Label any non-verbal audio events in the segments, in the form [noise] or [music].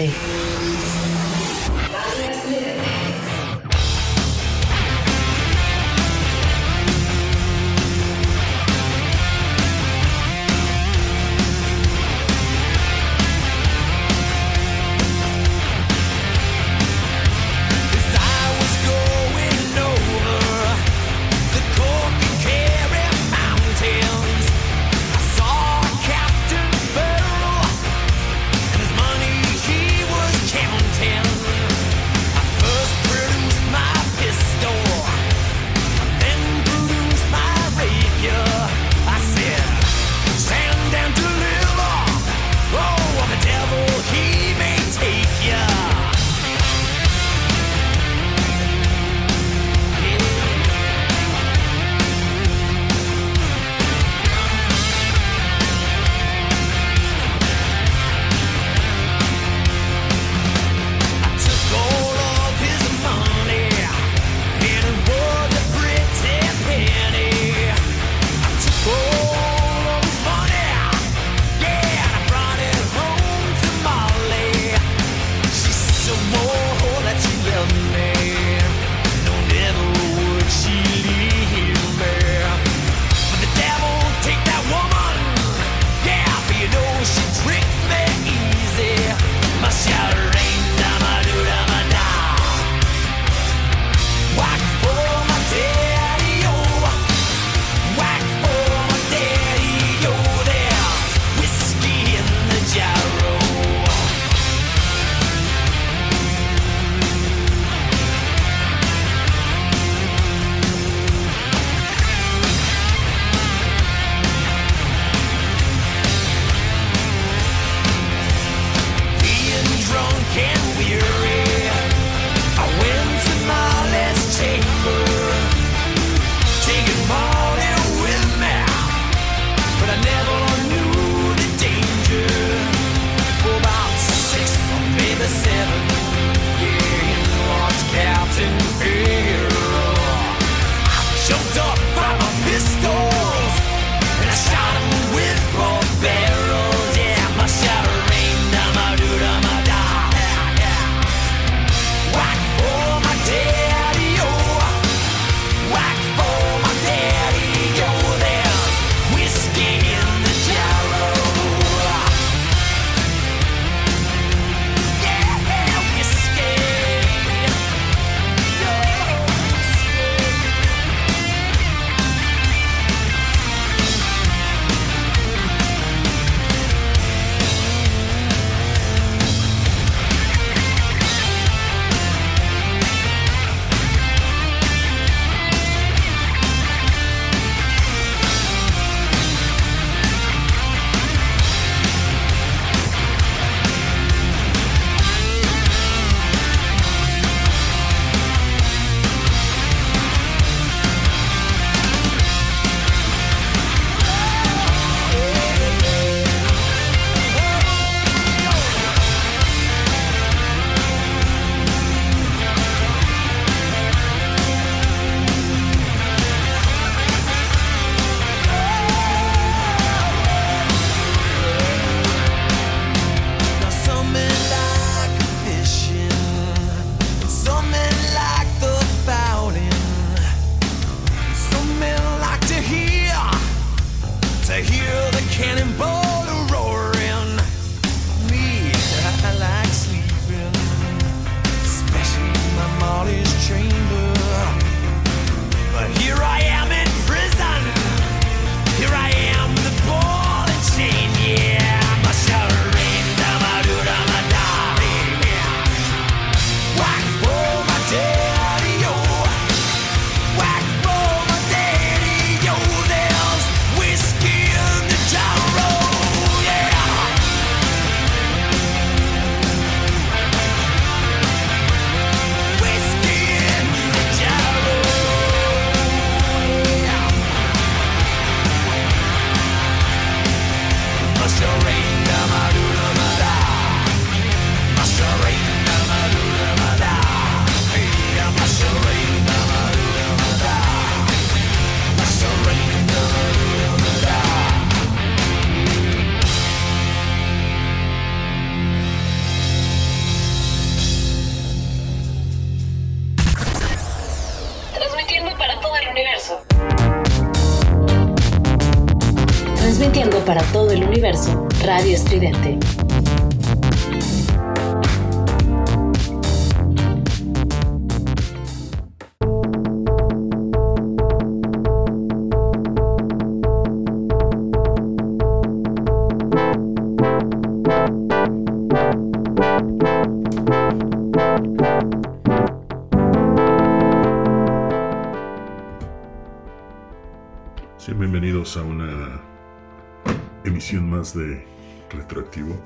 Estridente. never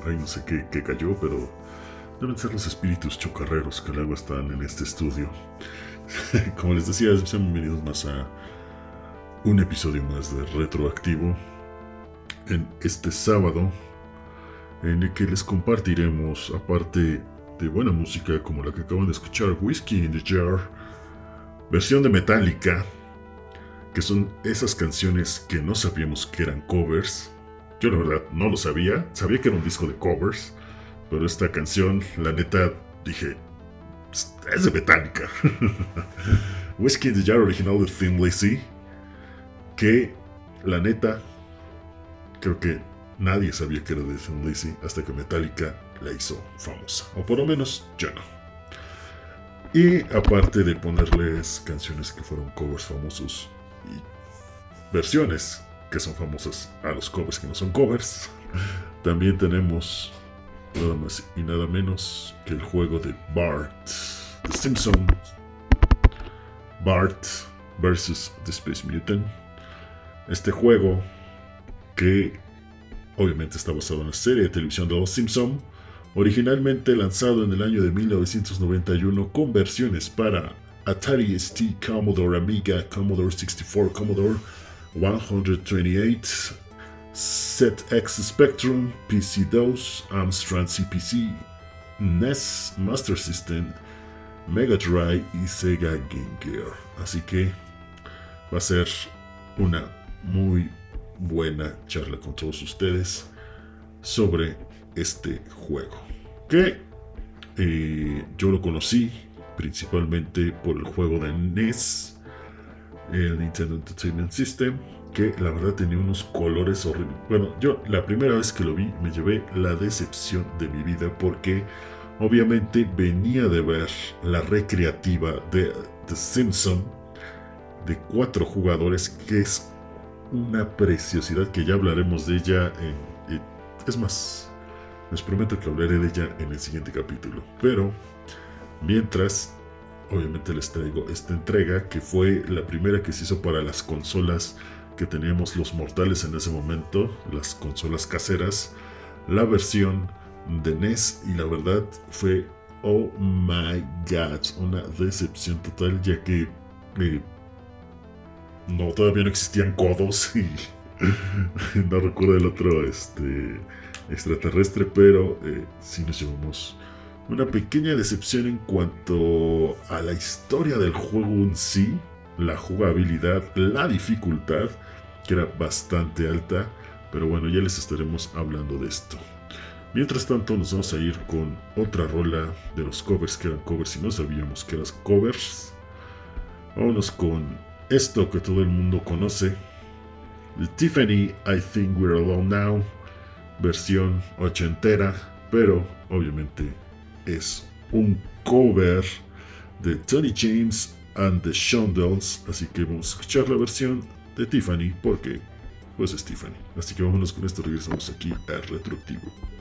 Ay, no sé qué, qué cayó, pero deben ser los espíritus chocarreros que luego están en este estudio. [laughs] Como les decía, sean bienvenidos más a un episodio más de Retroactivo. En este sábado, en el que les compartiremos, aparte de buena música como la que acaban de escuchar, Whiskey in the Jar, versión de Metallica, que son esas canciones que no sabíamos que eran covers. Yo la verdad no lo sabía, sabía que era un disco de covers, pero esta canción, la neta, dije, es de Metallica. [laughs] Whiskey in the Jar original de Thin Lizzy, que la neta, creo que nadie sabía que era de Thin Lizzy hasta que Metallica la hizo famosa, o por lo menos yo no. Y aparte de ponerles canciones que fueron covers famosos, y versiones que son famosas a los covers que no son covers. También tenemos nada más y nada menos que el juego de Bart, The Simpsons, Bart vs. The Space Mutant. Este juego que obviamente está basado en la serie de televisión de Los Simpson, originalmente lanzado en el año de 1991 con versiones para Atari ST, Commodore Amiga, Commodore 64, Commodore 128, ZX Spectrum, PC-DOS, Amstrad CPC, NES, Master System, Mega Drive y Sega Game Gear. Así que va a ser una muy buena charla con todos ustedes sobre este juego. Que eh, yo lo conocí principalmente por el juego de NES, el Nintendo Entertainment System, que la verdad tenía unos colores horribles. Bueno, yo la primera vez que lo vi me llevé la decepción de mi vida porque obviamente venía de ver la recreativa de The Simpson de cuatro jugadores que es una preciosidad que ya hablaremos de ella es más les prometo que hablaré de ella en el siguiente capítulo pero Mientras, obviamente les traigo esta entrega que fue la primera que se hizo para las consolas que teníamos los mortales en ese momento, las consolas caseras, la versión de NES y la verdad fue, oh my god, una decepción total ya que eh, no, todavía no existían codos [laughs] y no recuerdo el otro este, extraterrestre, pero eh, sí nos llevamos una pequeña decepción en cuanto a la historia del juego en sí, la jugabilidad, la dificultad, que era bastante alta, pero bueno, ya les estaremos hablando de esto. Mientras tanto, nos vamos a ir con otra rola de los covers que eran covers y no sabíamos que eran covers. Vámonos con esto que todo el mundo conoce: The Tiffany, I Think We're Alone Now, versión ochentera, pero obviamente es un cover de Tony James and the Shondells, así que vamos a escuchar la versión de Tiffany porque pues es Tiffany. Así que vámonos con esto, regresamos aquí a Retroactivo.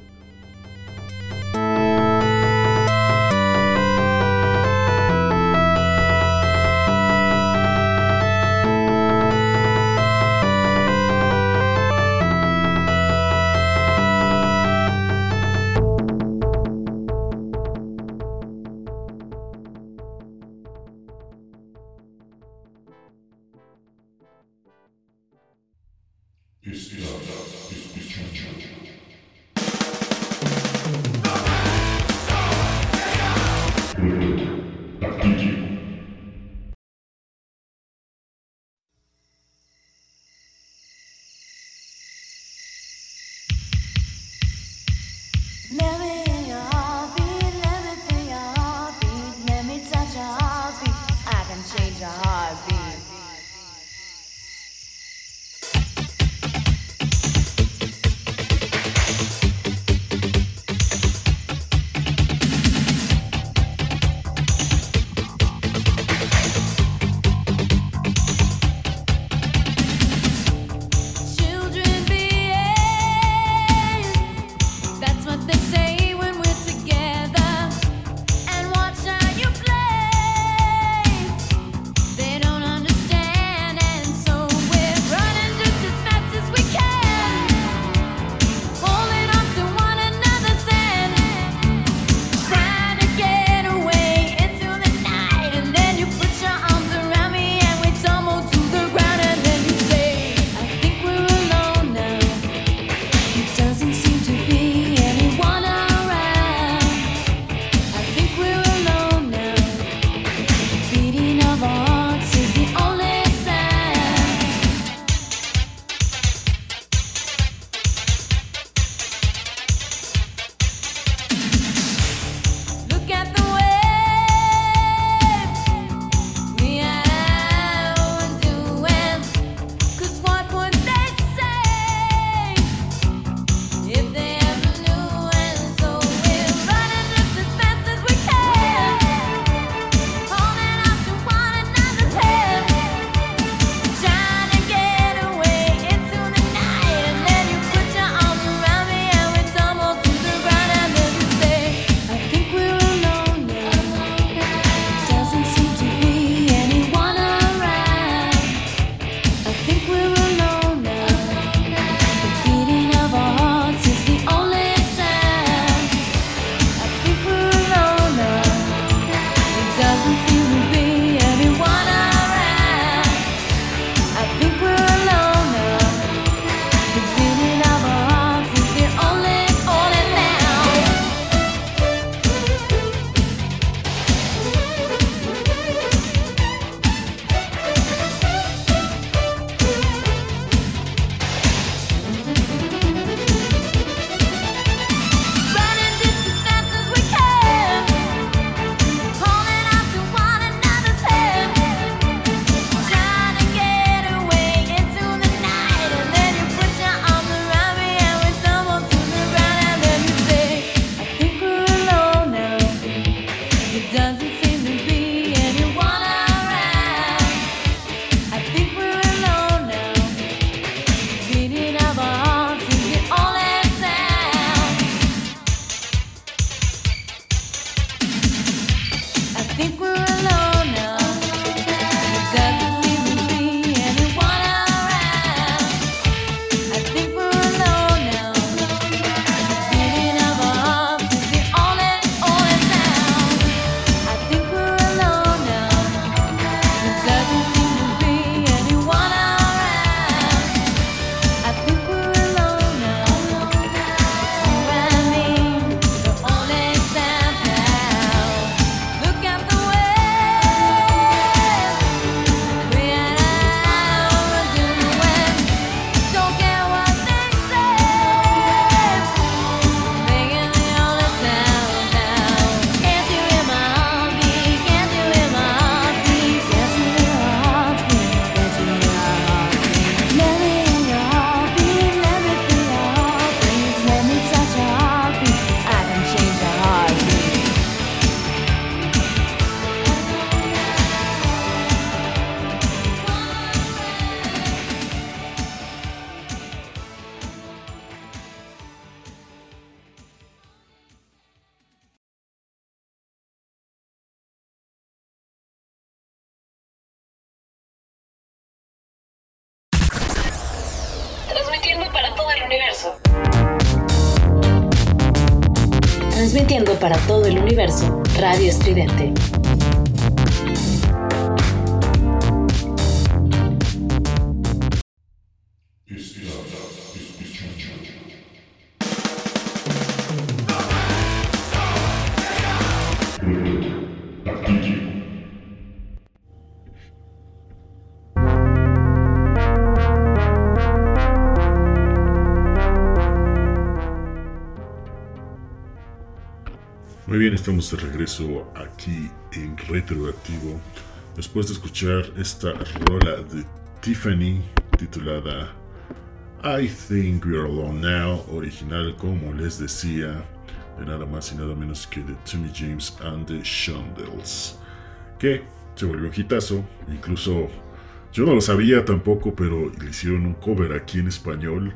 Bien, estamos de regreso aquí en Retroactivo. Después de escuchar esta rola de Tiffany titulada I Think We're Alone Now, original como les decía, de nada más y nada menos que de Timmy James and the Shondells, que se volvió un hitazo, incluso yo no lo sabía tampoco, pero le hicieron un cover aquí en español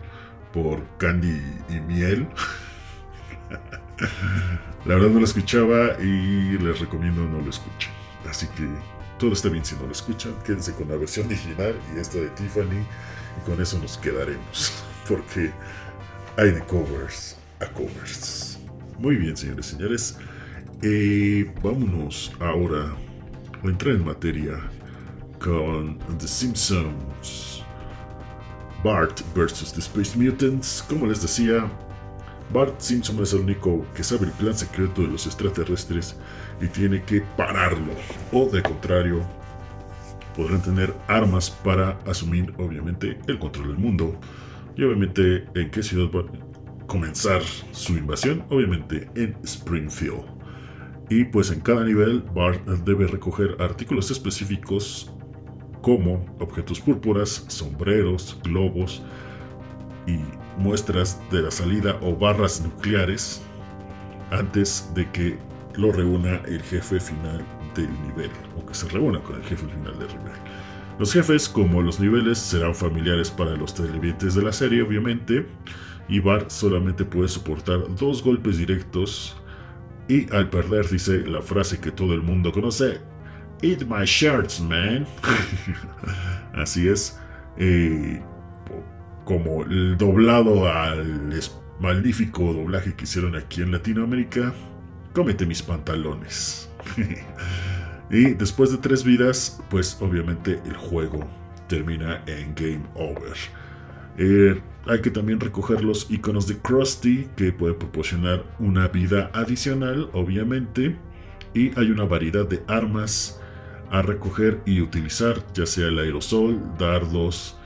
por Candy y Miel. [laughs] La verdad no lo escuchaba y les recomiendo no lo escuchen. Así que todo está bien si no lo escuchan. Quédense con la versión original y esta de Tiffany. Y con eso nos quedaremos. [laughs] Porque hay de covers a covers. Muy bien, señores y señores. Eh, vámonos ahora a entrar en materia con The Simpsons. Bart vs. The Space Mutants. Como les decía, Bart Simpson es el único que sabe el plan secreto de los extraterrestres y tiene que pararlo. O de contrario, podrán tener armas para asumir obviamente el control del mundo. Y obviamente en qué ciudad va a comenzar su invasión. Obviamente en Springfield. Y pues en cada nivel Bart debe recoger artículos específicos como objetos púrpuras, sombreros, globos y muestras de la salida o barras nucleares antes de que lo reúna el jefe final del nivel o que se reúna con el jefe final del nivel. Los jefes, como los niveles, serán familiares para los televidentes de la serie, obviamente, y Bart solamente puede soportar dos golpes directos y al perder dice la frase que todo el mundo conoce, Eat my shirts, man. [laughs] Así es. Eh, como el doblado al magnífico doblaje que hicieron aquí en Latinoamérica, cómete mis pantalones. [laughs] y después de tres vidas, pues obviamente el juego termina en Game Over. Eh, hay que también recoger los iconos de Krusty, que puede proporcionar una vida adicional, obviamente. Y hay una variedad de armas a recoger y utilizar, ya sea el aerosol, dardos,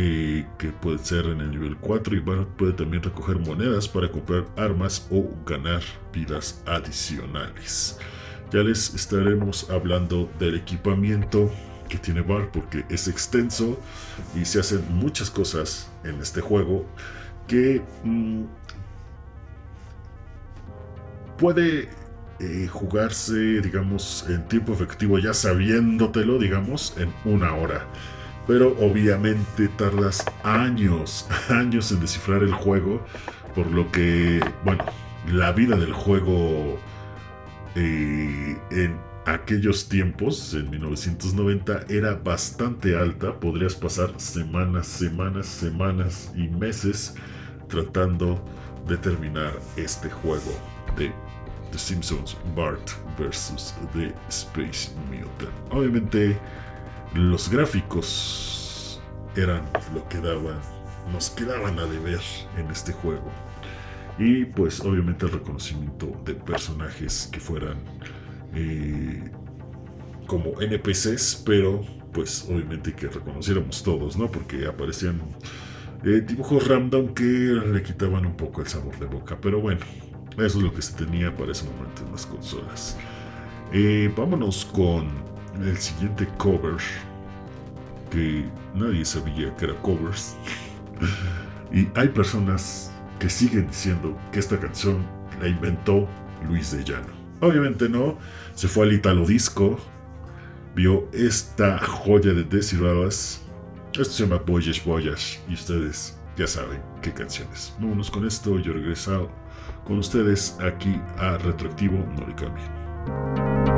eh, que puede ser en el nivel 4 y Bart puede también recoger monedas para comprar armas o ganar vidas adicionales. Ya les estaremos hablando del equipamiento que tiene Bart porque es extenso y se hacen muchas cosas en este juego que mm, puede eh, jugarse, digamos, en tiempo efectivo ya sabiéndotelo, digamos, en una hora pero obviamente tardas años, [laughs] años en descifrar el juego, por lo que, bueno, la vida del juego eh, en aquellos tiempos, en 1990, era bastante alta, podrías pasar semanas, semanas, semanas y meses tratando de terminar este juego de The Simpsons Bart vs. The Space Mutant. Obviamente, los gráficos eran lo que daban, nos quedaban a deber en este juego. Y pues obviamente el reconocimiento de personajes que fueran eh, como NPCs, pero pues obviamente que reconociéramos todos, ¿no? Porque aparecían eh, dibujos random que le quitaban un poco el sabor de boca. Pero bueno, eso es lo que se tenía para ese momento en las consolas. Eh, vámonos con el siguiente cover que nadie sabía que era covers. Y hay personas que siguen diciendo que esta canción la inventó Luis de Llano. Obviamente no se fue al Italo Disco vio esta joya de Desiradas esto se llama Boyes Boyas y ustedes ya saben qué canciones vámonos con esto yo regreso con ustedes aquí a Retroactivo no le cambien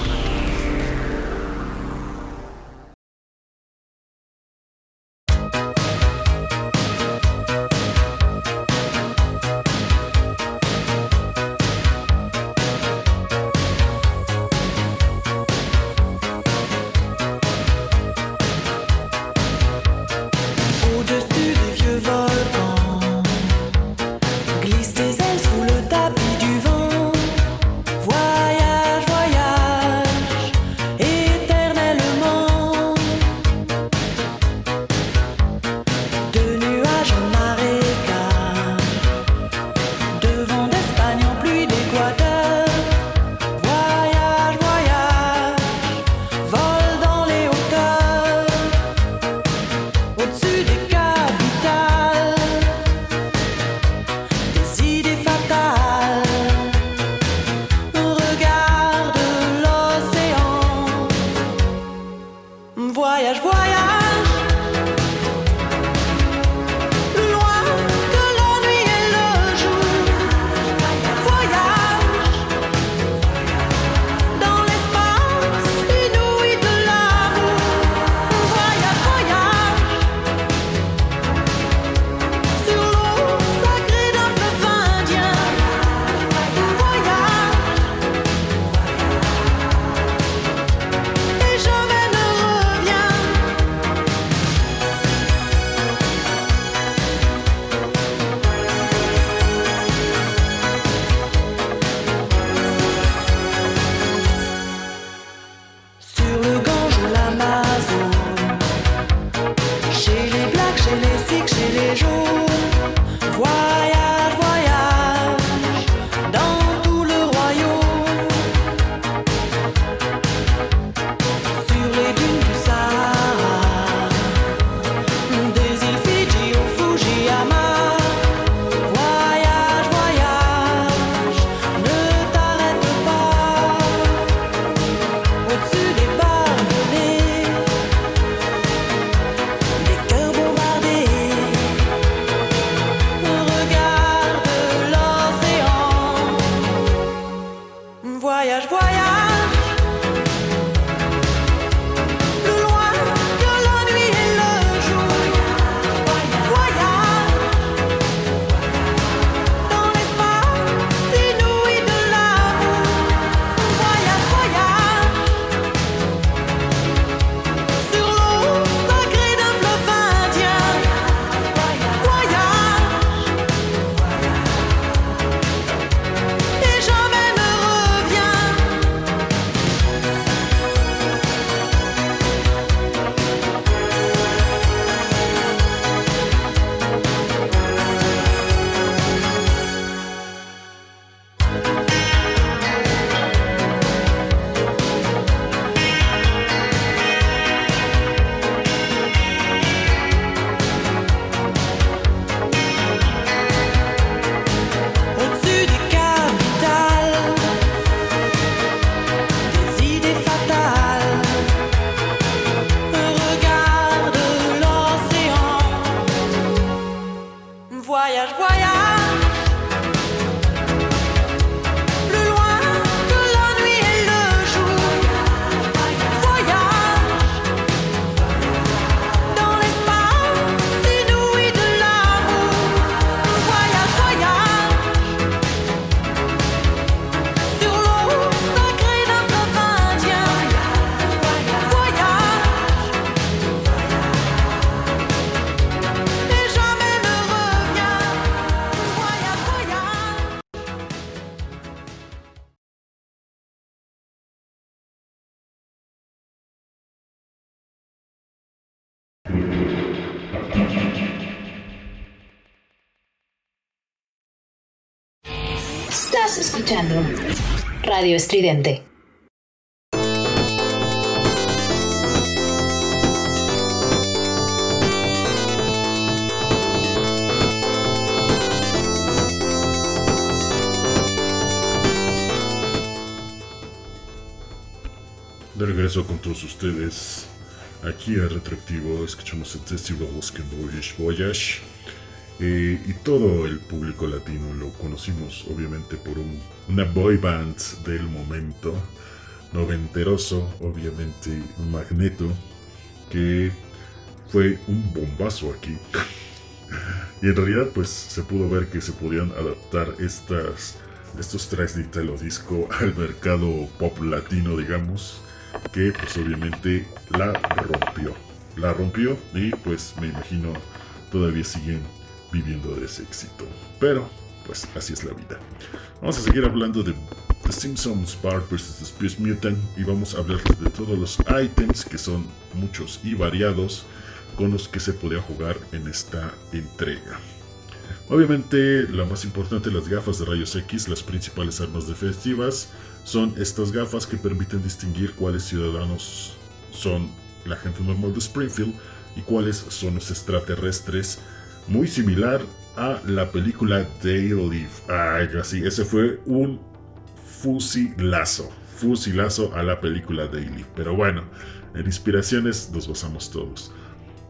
Escuchando Radio Estridente. De regreso con todos ustedes, aquí a Retractivo, escuchamos el Festival Bosque Voyage Voyage eh, y todo el público latino lo conocimos obviamente por un- una boy band del momento, noventeroso, obviamente Magneto, que fue un bombazo aquí. [laughs] y en realidad pues se pudo ver que se podían adaptar estas, estos tracks de Italo Disco al mercado pop latino, digamos, que pues obviamente la rompió. La rompió y pues me imagino todavía siguen viviendo de ese éxito. Pero pues así es la vida. Vamos a seguir hablando de The Simpsons Bart vs. The Space Mutant y vamos a hablar de todos los items que son muchos y variados con los que se podía jugar en esta entrega. Obviamente, la más importante, las gafas de rayos X, las principales armas defensivas, son estas gafas que permiten distinguir cuáles ciudadanos son la gente normal de Springfield y cuáles son los extraterrestres, muy similar a la película Live. Ay, así, ese fue un fusilazo, fusilazo a la película Live. Pero bueno, en inspiraciones nos basamos todos.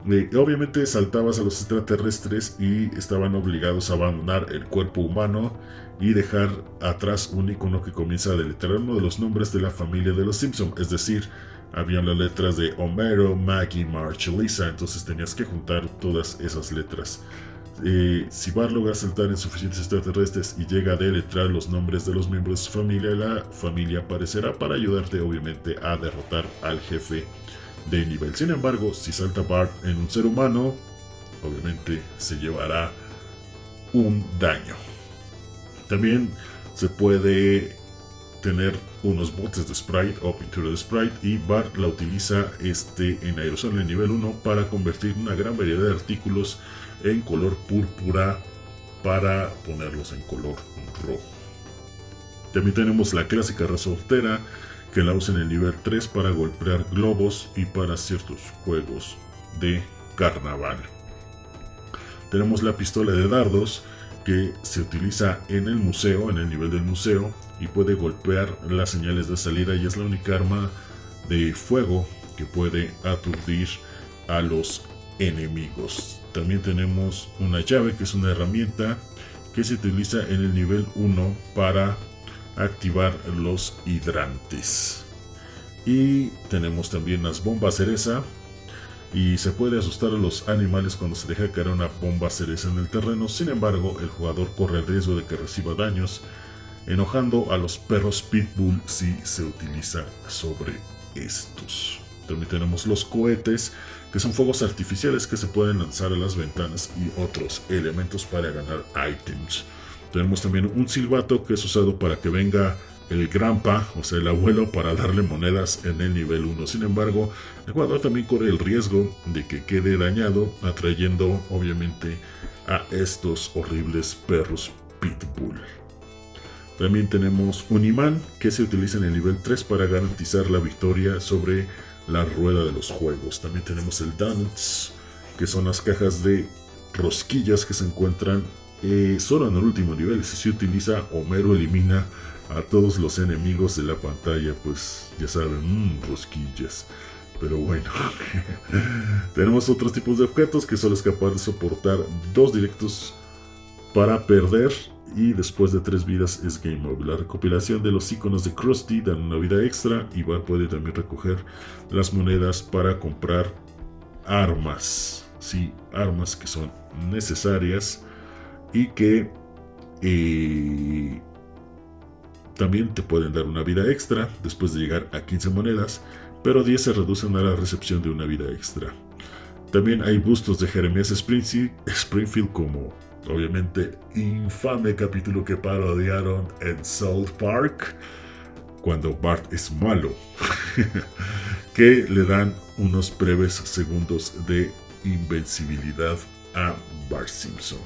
Eh, obviamente saltabas a los extraterrestres y estaban obligados a abandonar el cuerpo humano y dejar atrás un icono que comienza a deletrear uno de los nombres de la familia de los Simpson, es decir, habían las letras de Homero, Maggie, Marge, Lisa, entonces tenías que juntar todas esas letras. Eh, si Bart logra saltar en suficientes extraterrestres y llega a deletrear los nombres de los miembros de su familia, la familia aparecerá para ayudarte obviamente a derrotar al jefe de nivel. Sin embargo, si salta Bart en un ser humano, obviamente se llevará un daño. También se puede tener unos botes de sprite o pintura de sprite y Bart la utiliza este en aerosol en nivel 1 para convertir una gran variedad de artículos en color púrpura para ponerlos en color rojo. También tenemos la clásica resortera que la usa en el nivel 3 para golpear globos y para ciertos juegos de carnaval. Tenemos la pistola de dardos que se utiliza en el museo, en el nivel del museo, y puede golpear las señales de salida y es la única arma de fuego que puede aturdir a los enemigos. También tenemos una llave que es una herramienta que se utiliza en el nivel 1 para activar los hidrantes. Y tenemos también las bombas cereza. Y se puede asustar a los animales cuando se deja caer una bomba cereza en el terreno. Sin embargo, el jugador corre el riesgo de que reciba daños, enojando a los perros pitbull si se utiliza sobre estos. También tenemos los cohetes, que son fuegos artificiales que se pueden lanzar a las ventanas y otros elementos para ganar items. Tenemos también un silbato que es usado para que venga el granpa, o sea, el abuelo, para darle monedas en el nivel 1. Sin embargo, el jugador también corre el riesgo de que quede dañado, atrayendo obviamente a estos horribles perros pitbull. También tenemos un imán que se utiliza en el nivel 3 para garantizar la victoria sobre la rueda de los juegos. También tenemos el Donuts, que son las cajas de rosquillas que se encuentran eh, solo en el último nivel. Si se utiliza, Homero elimina a todos los enemigos de la pantalla, pues ya saben, mmm, rosquillas. Pero bueno, [laughs] tenemos otros tipos de objetos que son capaces de soportar dos directos para perder y después de tres vidas es game over. La recopilación de los iconos de Krusty dan una vida extra y puede también recoger las monedas para comprar armas. Sí, armas que son necesarias y que eh, también te pueden dar una vida extra después de llegar a 15 monedas, pero 10 se reducen a la recepción de una vida extra. También hay bustos de Jeremías Springfield como obviamente infame capítulo que parodiaron en South Park cuando Bart es malo, [laughs] que le dan unos breves segundos de invencibilidad a Bart Simpson.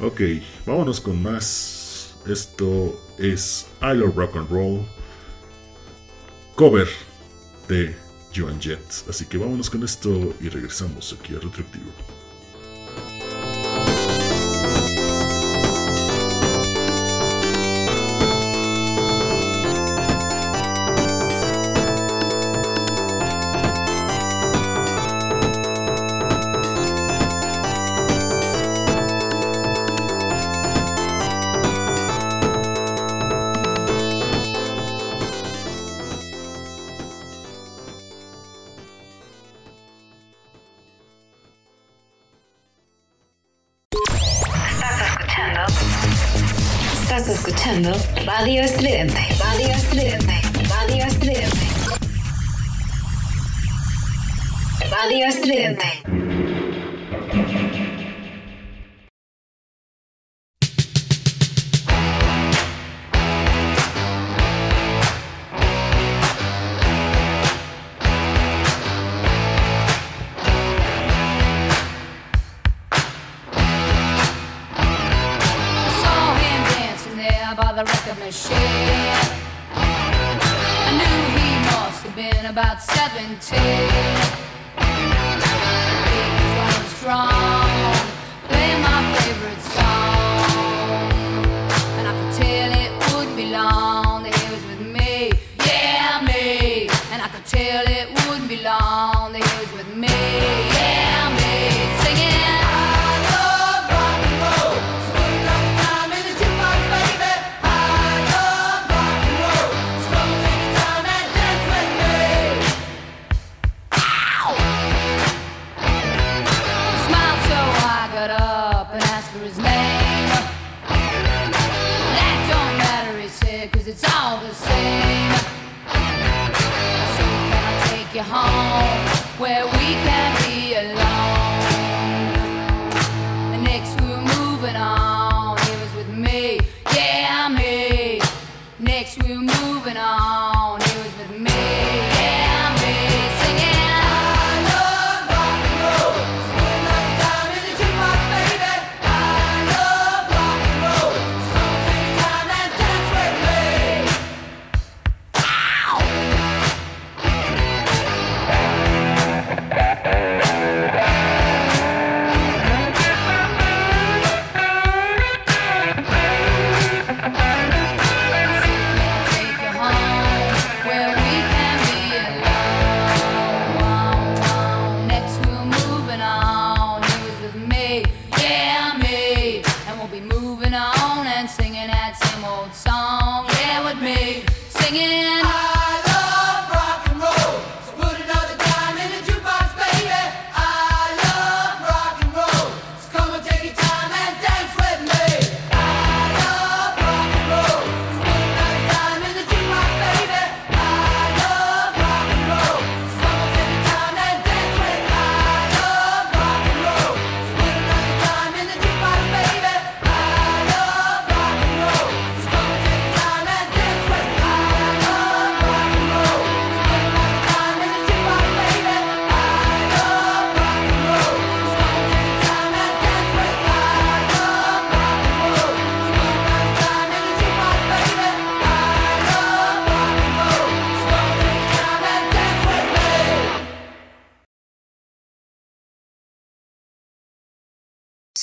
Ok, vámonos con más. Esto es I Love Rock and Roll cover de Joan Jett. Así que vámonos con esto y regresamos aquí a Retroactivo. till it would be long.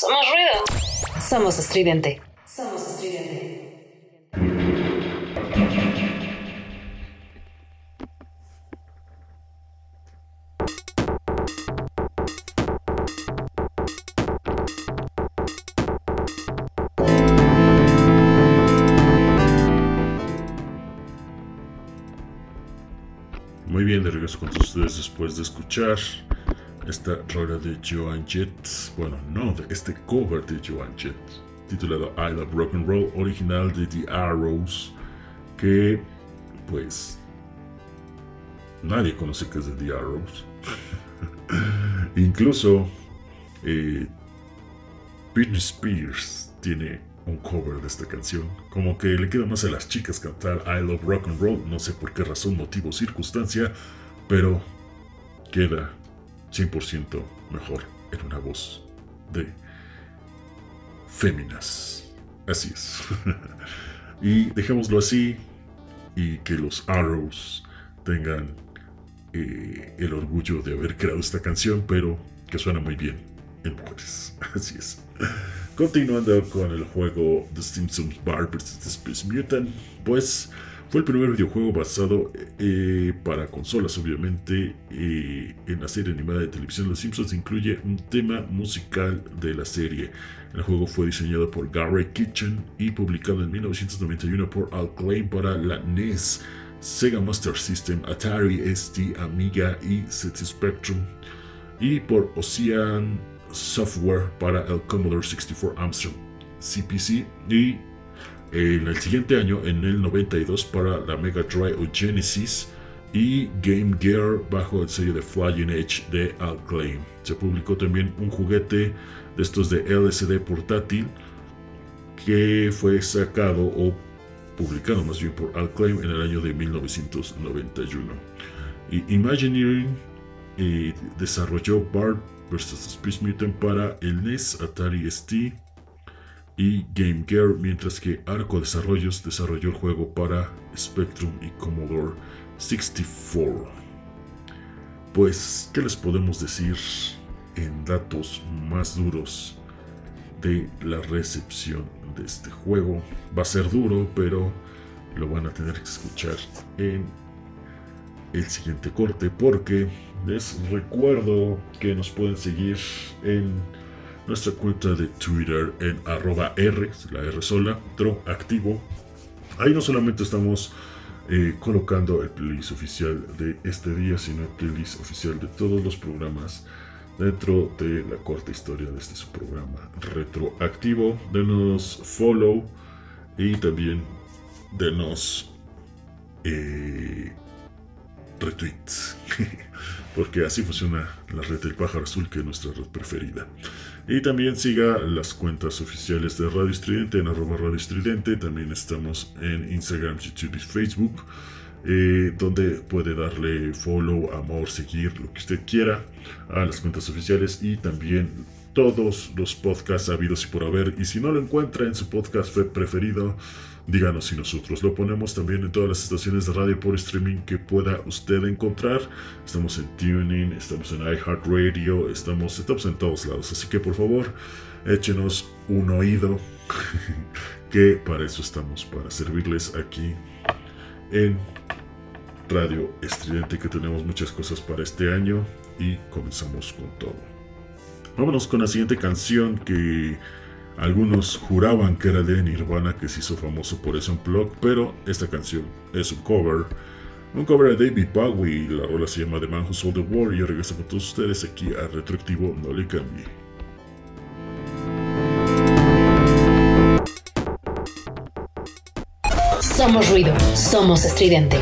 Somos ruido. Somos estridente. Somos estridente. Muy bien, de regreso con todos ustedes después de escuchar esta rola de Joan Jett. Bueno, no, de este cover de Joan Jett, titulado I Love Rock and Roll, original de The Arrows, que pues nadie conoce que es de The Arrows. [laughs] Incluso eh, Britney Spears tiene un cover de esta canción. Como que le queda más a las chicas cantar I Love Rock and Roll. No sé por qué razón, motivo circunstancia. Pero queda 100% mejor en una voz de féminas. Así es. [laughs] y dejémoslo así. Y que los Arrows tengan eh, el orgullo de haber creado esta canción, pero que suena muy bien en mujeres. [laughs] Así es. Continuando con el juego The Simpsons Bar vs. The Space Mutant, pues fue el primer videojuego basado eh, para consolas, obviamente, eh, en la serie animada de televisión Los Simpsons. Incluye un tema musical de la serie. El juego fue diseñado por Gary Kitchen y publicado en 1991 por Acclaim para la NES, Sega Master System, Atari ST, Amiga y ZX Spectrum, y por Ocean Software para el Commodore 64 Amstrad CPC y En el siguiente año, en el 92, para la Mega Drive o Genesis y Game Gear bajo el sello de Flying Edge de Acclaim. Se publicó también un juguete de estos de LCD portátil que fue sacado o publicado más bien por Acclaim en el año de 1991. Y Imagineering eh, desarrolló Bart vs. Space Mutant para el NES, Atari ST y Game Gear, mientras que Arco Desarrollos desarrolló el juego para Spectrum y Commodore 64. Pues, ¿qué les podemos decir en datos más duros de la recepción de este juego? Va a ser duro, pero lo van a tener que escuchar en el siguiente corte porque les recuerdo que nos pueden seguir en nuestra cuenta de Twitter en arroba R, la R sola, Tro activo. Ahí no solamente estamos eh, colocando el playlist oficial de este día, sino el playlist oficial de todos los programas dentro de la corta historia de este su programa retroactivo. Denos follow y también denos eh, retweets. [laughs] Porque así funciona la red del pájaro azul, que es nuestra red preferida. Y también siga las cuentas oficiales de Radio Estridente en arroba Radio Estridente. También estamos en Instagram, YouTube y Facebook. eh, donde puede darle follow, amor, seguir, lo que usted quiera a las cuentas oficiales y también todos los podcasts habidos y por haber. Y si no lo encuentra en su podcast fe- preferido, díganos si nosotros lo ponemos también en todas las estaciones de radio por streaming que pueda usted encontrar. Estamos en Tuning, estamos en iHeartRadio, estamos, estamos en todos lados. Así que por favor, échenos un oído, [laughs] que para eso estamos, para servirles aquí en Radio Estridente, que tenemos muchas cosas para este año y comenzamos con todo. Vámonos con la siguiente canción que algunos juraban que era de Nirvana, que se hizo famoso por ese unplug, pero esta canción es un cover. Un cover de David Bowie, la rola se llama The Man Who Sold the War y regreso con todos ustedes aquí a Retroactivo, no le cambie. Somos ruido, somos estridente.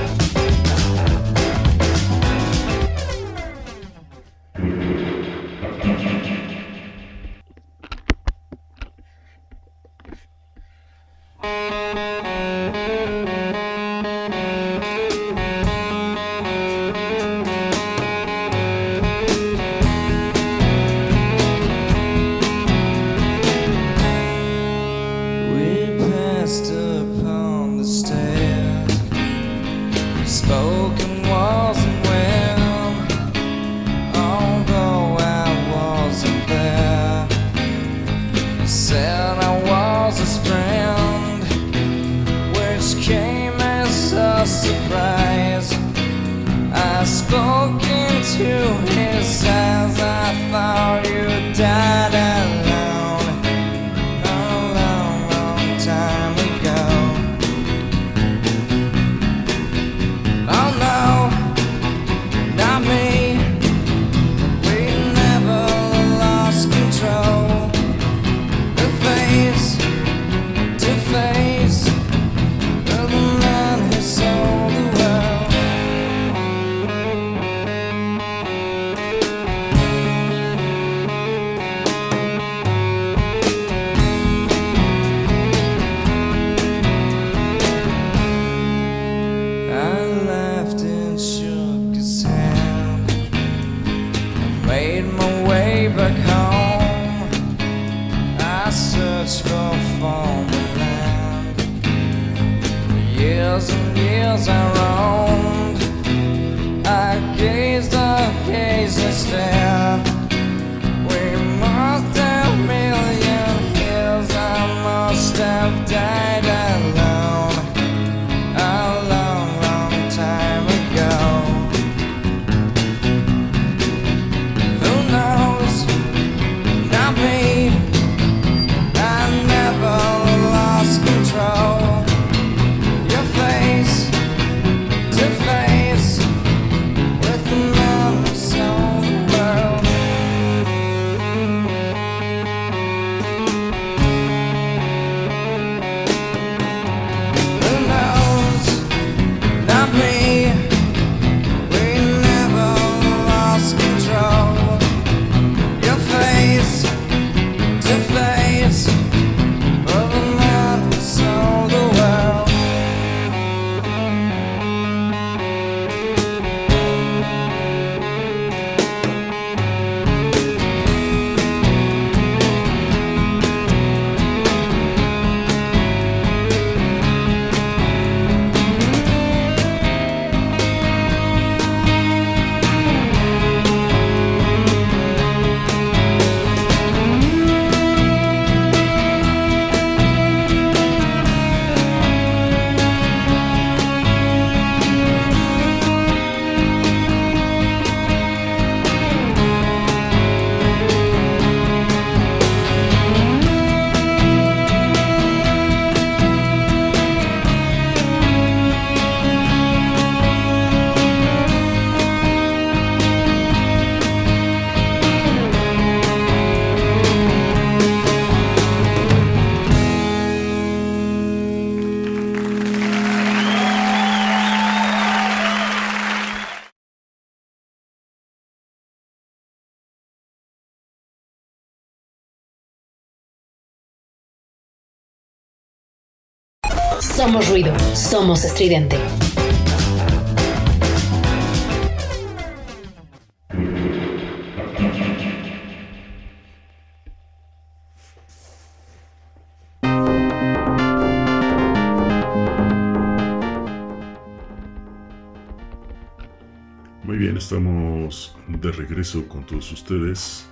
Somos ruido, somos estridente. Muy bien, estamos de regreso con todos ustedes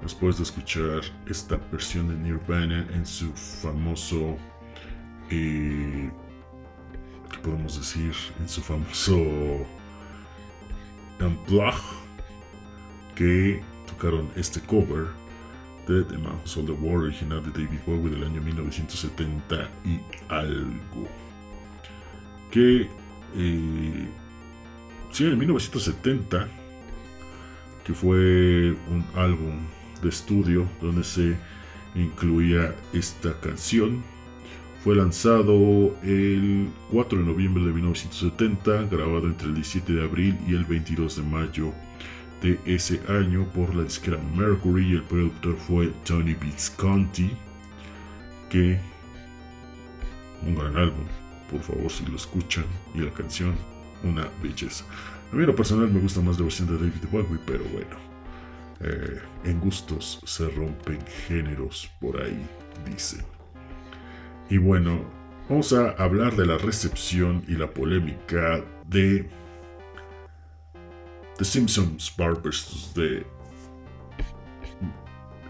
después de escuchar esta versión de Nirvana en su famoso, eh, ¿qué podemos decir? En su famoso Unplugged que tocaron este cover de The Man Who the World original de David Bowie del año 1970 y algo que eh, Sí, en 1970, que fue un álbum de estudio donde se incluía esta canción. Fue lanzado el 4 de noviembre de 1970, grabado entre el 17 de abril y el 22 de mayo de ese año por la disquera Mercury el productor fue Tony Visconti, que un gran álbum, por favor si lo escuchan, y la canción una belleza. A mí en lo personal me gusta más la versión de David Bowie, pero bueno, eh, en gustos se rompen géneros por ahí, dicen. Y bueno, vamos a hablar de la recepción y la polémica de The Simpsons Bar vs. The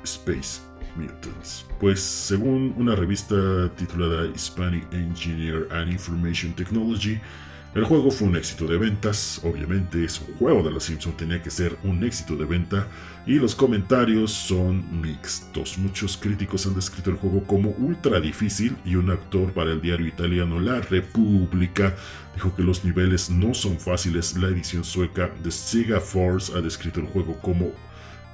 Space Mutants. Pues según una revista titulada Hispanic Engineer and Information Technology, el juego fue un éxito de ventas, obviamente es un juego de los Simpsons, tenía que ser un éxito de venta y los comentarios son mixtos. Muchos críticos han descrito el juego como ultra difícil y un actor para el diario italiano La Repubblica dijo que los niveles no son fáciles. La edición sueca de Sega Force ha descrito el juego como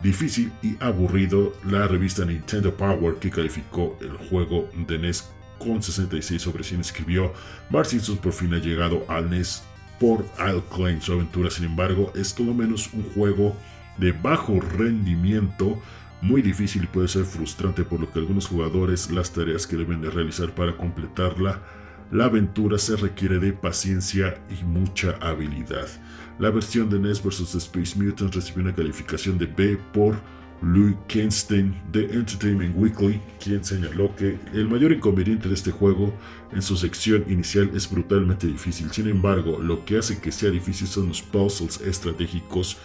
difícil y aburrido. La revista Nintendo Power que calificó el juego de NES con 66 sobre 100 escribió, Bart Simpson por fin ha llegado al NES por I'll Claim. Su aventura, sin embargo, es todo menos un juego de bajo rendimiento, muy difícil y puede ser frustrante por lo que algunos jugadores las tareas que deben de realizar para completarla la aventura se requiere de paciencia y mucha habilidad. La versión de NES vs Space Mutants recibió una calificación de B por Louis Kenstein de Entertainment Weekly, quien señaló que el mayor inconveniente de este juego en su sección inicial es brutalmente difícil. Sin embargo, lo que hace que sea difícil son los puzzles estratégicos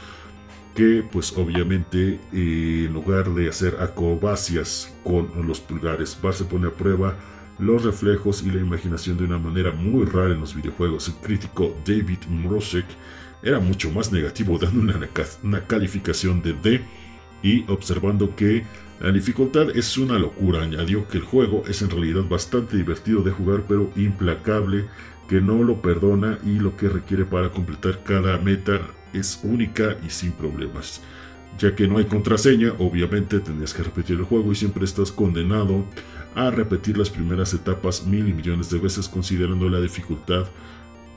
que pues obviamente eh, en lugar de hacer acrobacias con los pulgares, Bar pone a prueba los reflejos y la imaginación de una manera muy rara en los videojuegos. El crítico David Mrosek era mucho más negativo, dando una, una calificación de D y observando que la dificultad es una locura, añadió que el juego es en realidad bastante divertido de jugar pero implacable, que no lo perdona y lo que requiere para completar cada meta es única y sin problemas. Ya que no hay contraseña, obviamente tendrías que repetir el juego y siempre estás condenado a repetir las primeras etapas mil y millones de veces considerando la dificultad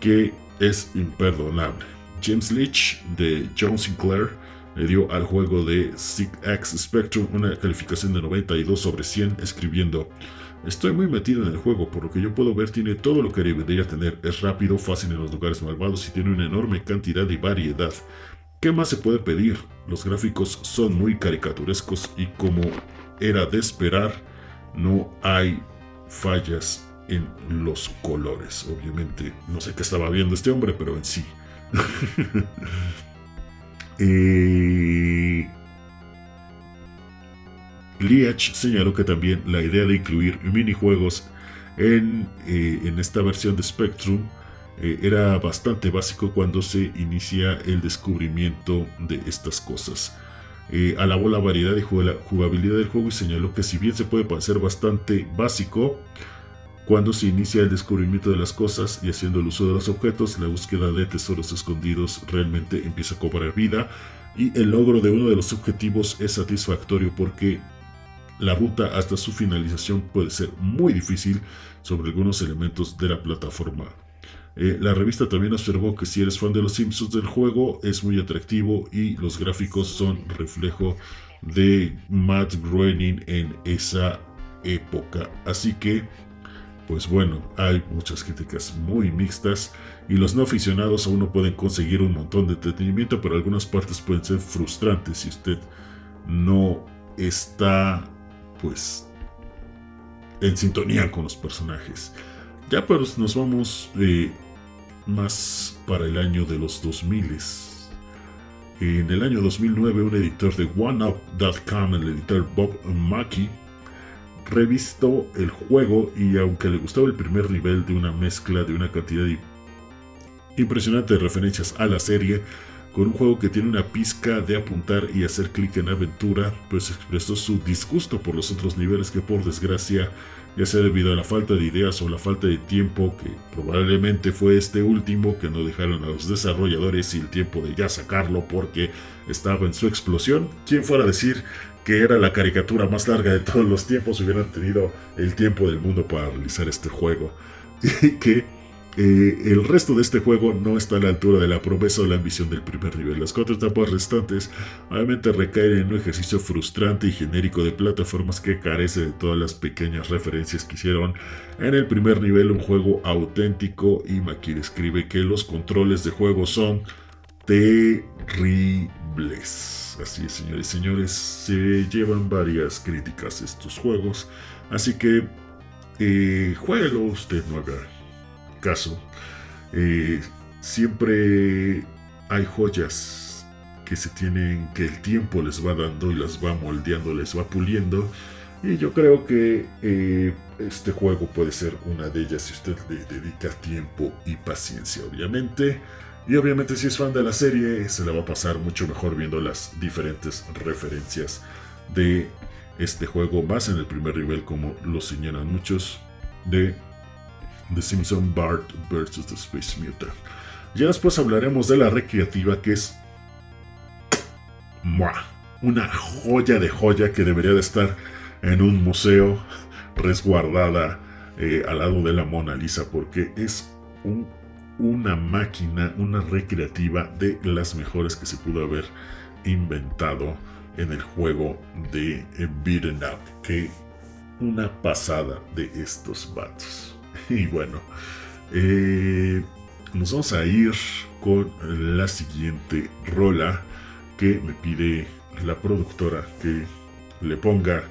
que es imperdonable. James Leach de John Sinclair le dio al juego de X Spectrum una calificación de 92 sobre 100 escribiendo Estoy muy metido en el juego, por lo que yo puedo ver tiene todo lo que debería tener, es rápido, fácil en los lugares malvados y tiene una enorme cantidad y variedad. ¿Qué más se puede pedir? Los gráficos son muy caricaturescos y como era de esperar, no hay fallas en los colores. Obviamente, no sé qué estaba viendo este hombre, pero en sí. [laughs] eh, señaló que también la idea de incluir minijuegos en, eh, en esta versión de Spectrum eh, era bastante básico cuando se inicia el descubrimiento de estas cosas. Eh, alabó la variedad y jugabilidad del juego y señaló que si bien se puede parecer bastante básico, cuando se inicia el descubrimiento de las cosas y haciendo el uso de los objetos, la búsqueda de tesoros escondidos realmente empieza a cobrar vida y el logro de uno de los objetivos es satisfactorio porque la ruta hasta su finalización puede ser muy difícil sobre algunos elementos de la plataforma. Eh, la revista también observó que si eres fan de los Simpsons del juego es muy atractivo y los gráficos son reflejo de Matt Groening en esa época. Así que pues bueno, hay muchas críticas muy mixtas y los no aficionados aún no pueden conseguir un montón de entretenimiento, pero algunas partes pueden ser frustrantes si usted no está pues en sintonía con los personajes. Ya pues nos vamos eh, más para el año de los 2000. En el año 2009 un editor de OneUp.com, el editor Bob Mackey, revistó el juego y aunque le gustaba el primer nivel de una mezcla de una cantidad impresionante de referencias a la serie, con un juego que tiene una pizca de apuntar y hacer clic en aventura, pues expresó su disgusto por los otros niveles que por desgracia, ya sea debido a la falta de ideas o la falta de tiempo, que probablemente fue este último que no dejaron a los desarrolladores y el tiempo de ya sacarlo porque estaba en su explosión, quien fuera a decir que era la caricatura más larga de todos los tiempos, hubieran tenido el tiempo del mundo para realizar este juego. [laughs] Y que eh, el resto de este juego no está a la altura de la promesa o la ambición del primer nivel. Las cuatro etapas restantes obviamente recaen en un ejercicio frustrante y genérico de plataformas que carece de todas las pequeñas referencias que hicieron en el primer nivel un juego auténtico y Makir escribe que los controles de juego son terribles. Así es, señores y señores, se llevan varias críticas estos juegos, así que eh, jueguelo usted, no haga caso. Eh, siempre hay joyas que se tienen, que el tiempo les va dando y las va moldeando, les va puliendo. Y yo creo que eh, este juego puede ser una de ellas si usted le dedica tiempo y paciencia, obviamente. Y obviamente si es fan de la serie, se la va a pasar mucho mejor viendo las diferentes referencias de este juego, más en el primer nivel como lo señalan muchos, de The Simpson Bart vs. The Space Mutant. Ya después hablaremos de la recreativa que es una joya de joya que debería de estar en un museo resguardada eh, al lado de la Mona Lisa porque es un- una máquina, una recreativa de las mejores que se pudo haber inventado en el juego de eh, Beaten Up. Que una pasada de estos vatos. [laughs] Y bueno, eh, nos vamos a ir con la siguiente rola que me pide la productora que le ponga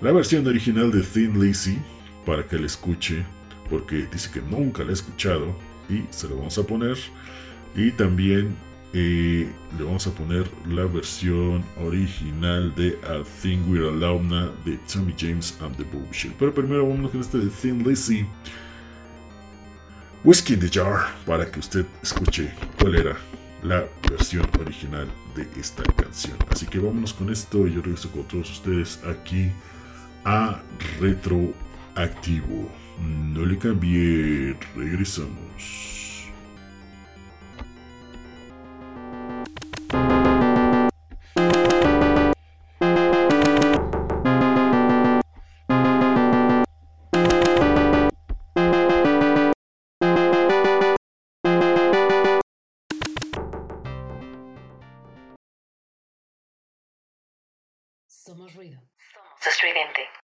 la versión original de Thin Lizzy para que la escuche, porque dice que nunca la ha escuchado y se lo vamos a poner. Y también eh, le vamos a poner la versión original de A Thing We're Alumna de Tommy James and the Bullshit. Pero primero vamos con este de Thin Lizzy. Whiskey in the Jar para que usted escuche cuál era la versión original de esta canción. Así que vámonos con esto y yo regreso con todos ustedes aquí a Retroactivo. No le cambie, regresamos. Somos ruido. Somos estridente.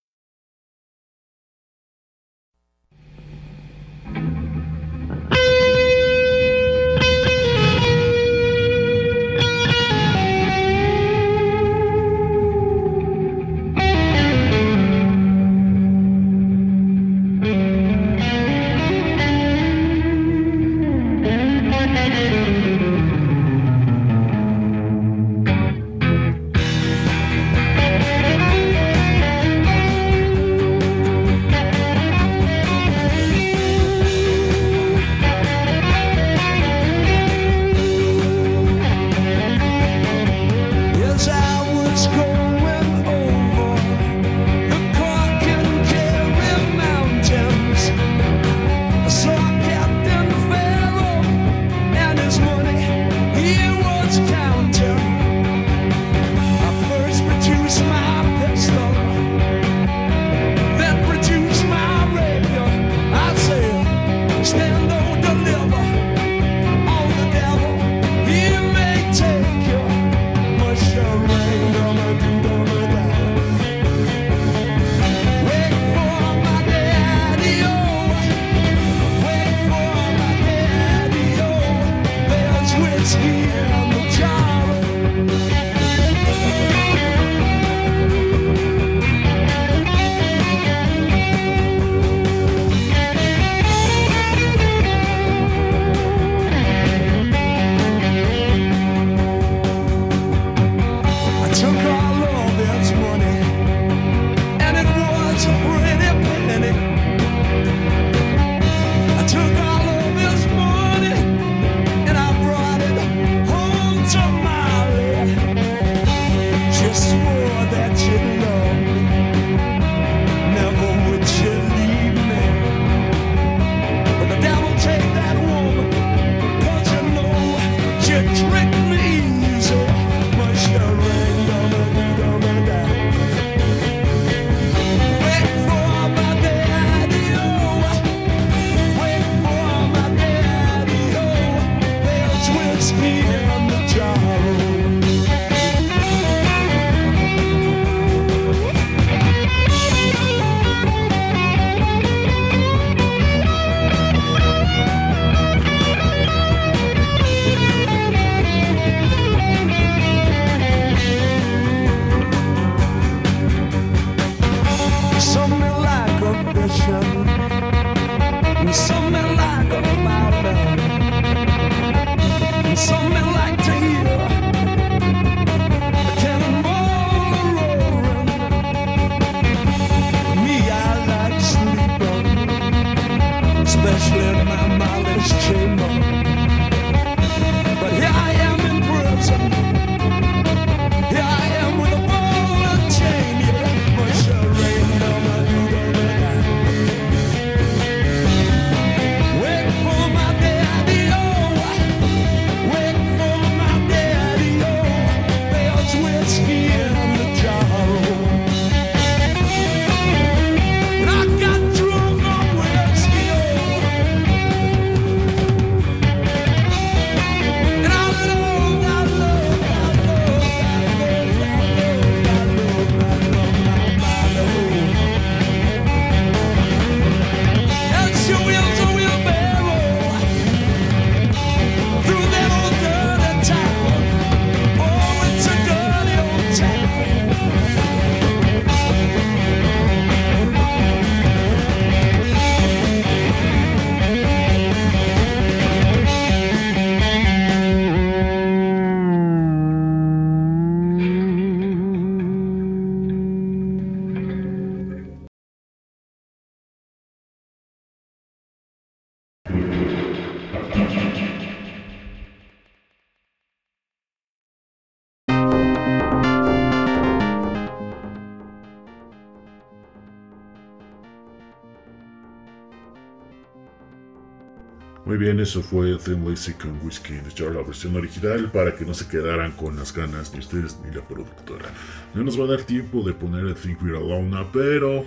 Muy bien, eso fue Thin Lizzy con Whiskey in the la versión original, para que no se quedaran con las ganas ni ustedes ni la productora. No nos va a dar tiempo de poner a Think We're Alone, pero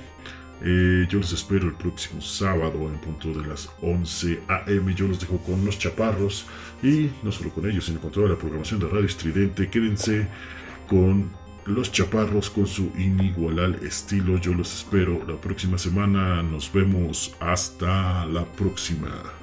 eh, yo los espero el próximo sábado en punto de las 11 am. Yo los dejo con los chaparros y no solo con ellos, sino con toda la programación de Radio Estridente. Quédense con los chaparros con su inigualable estilo. Yo los espero la próxima semana. Nos vemos hasta la próxima.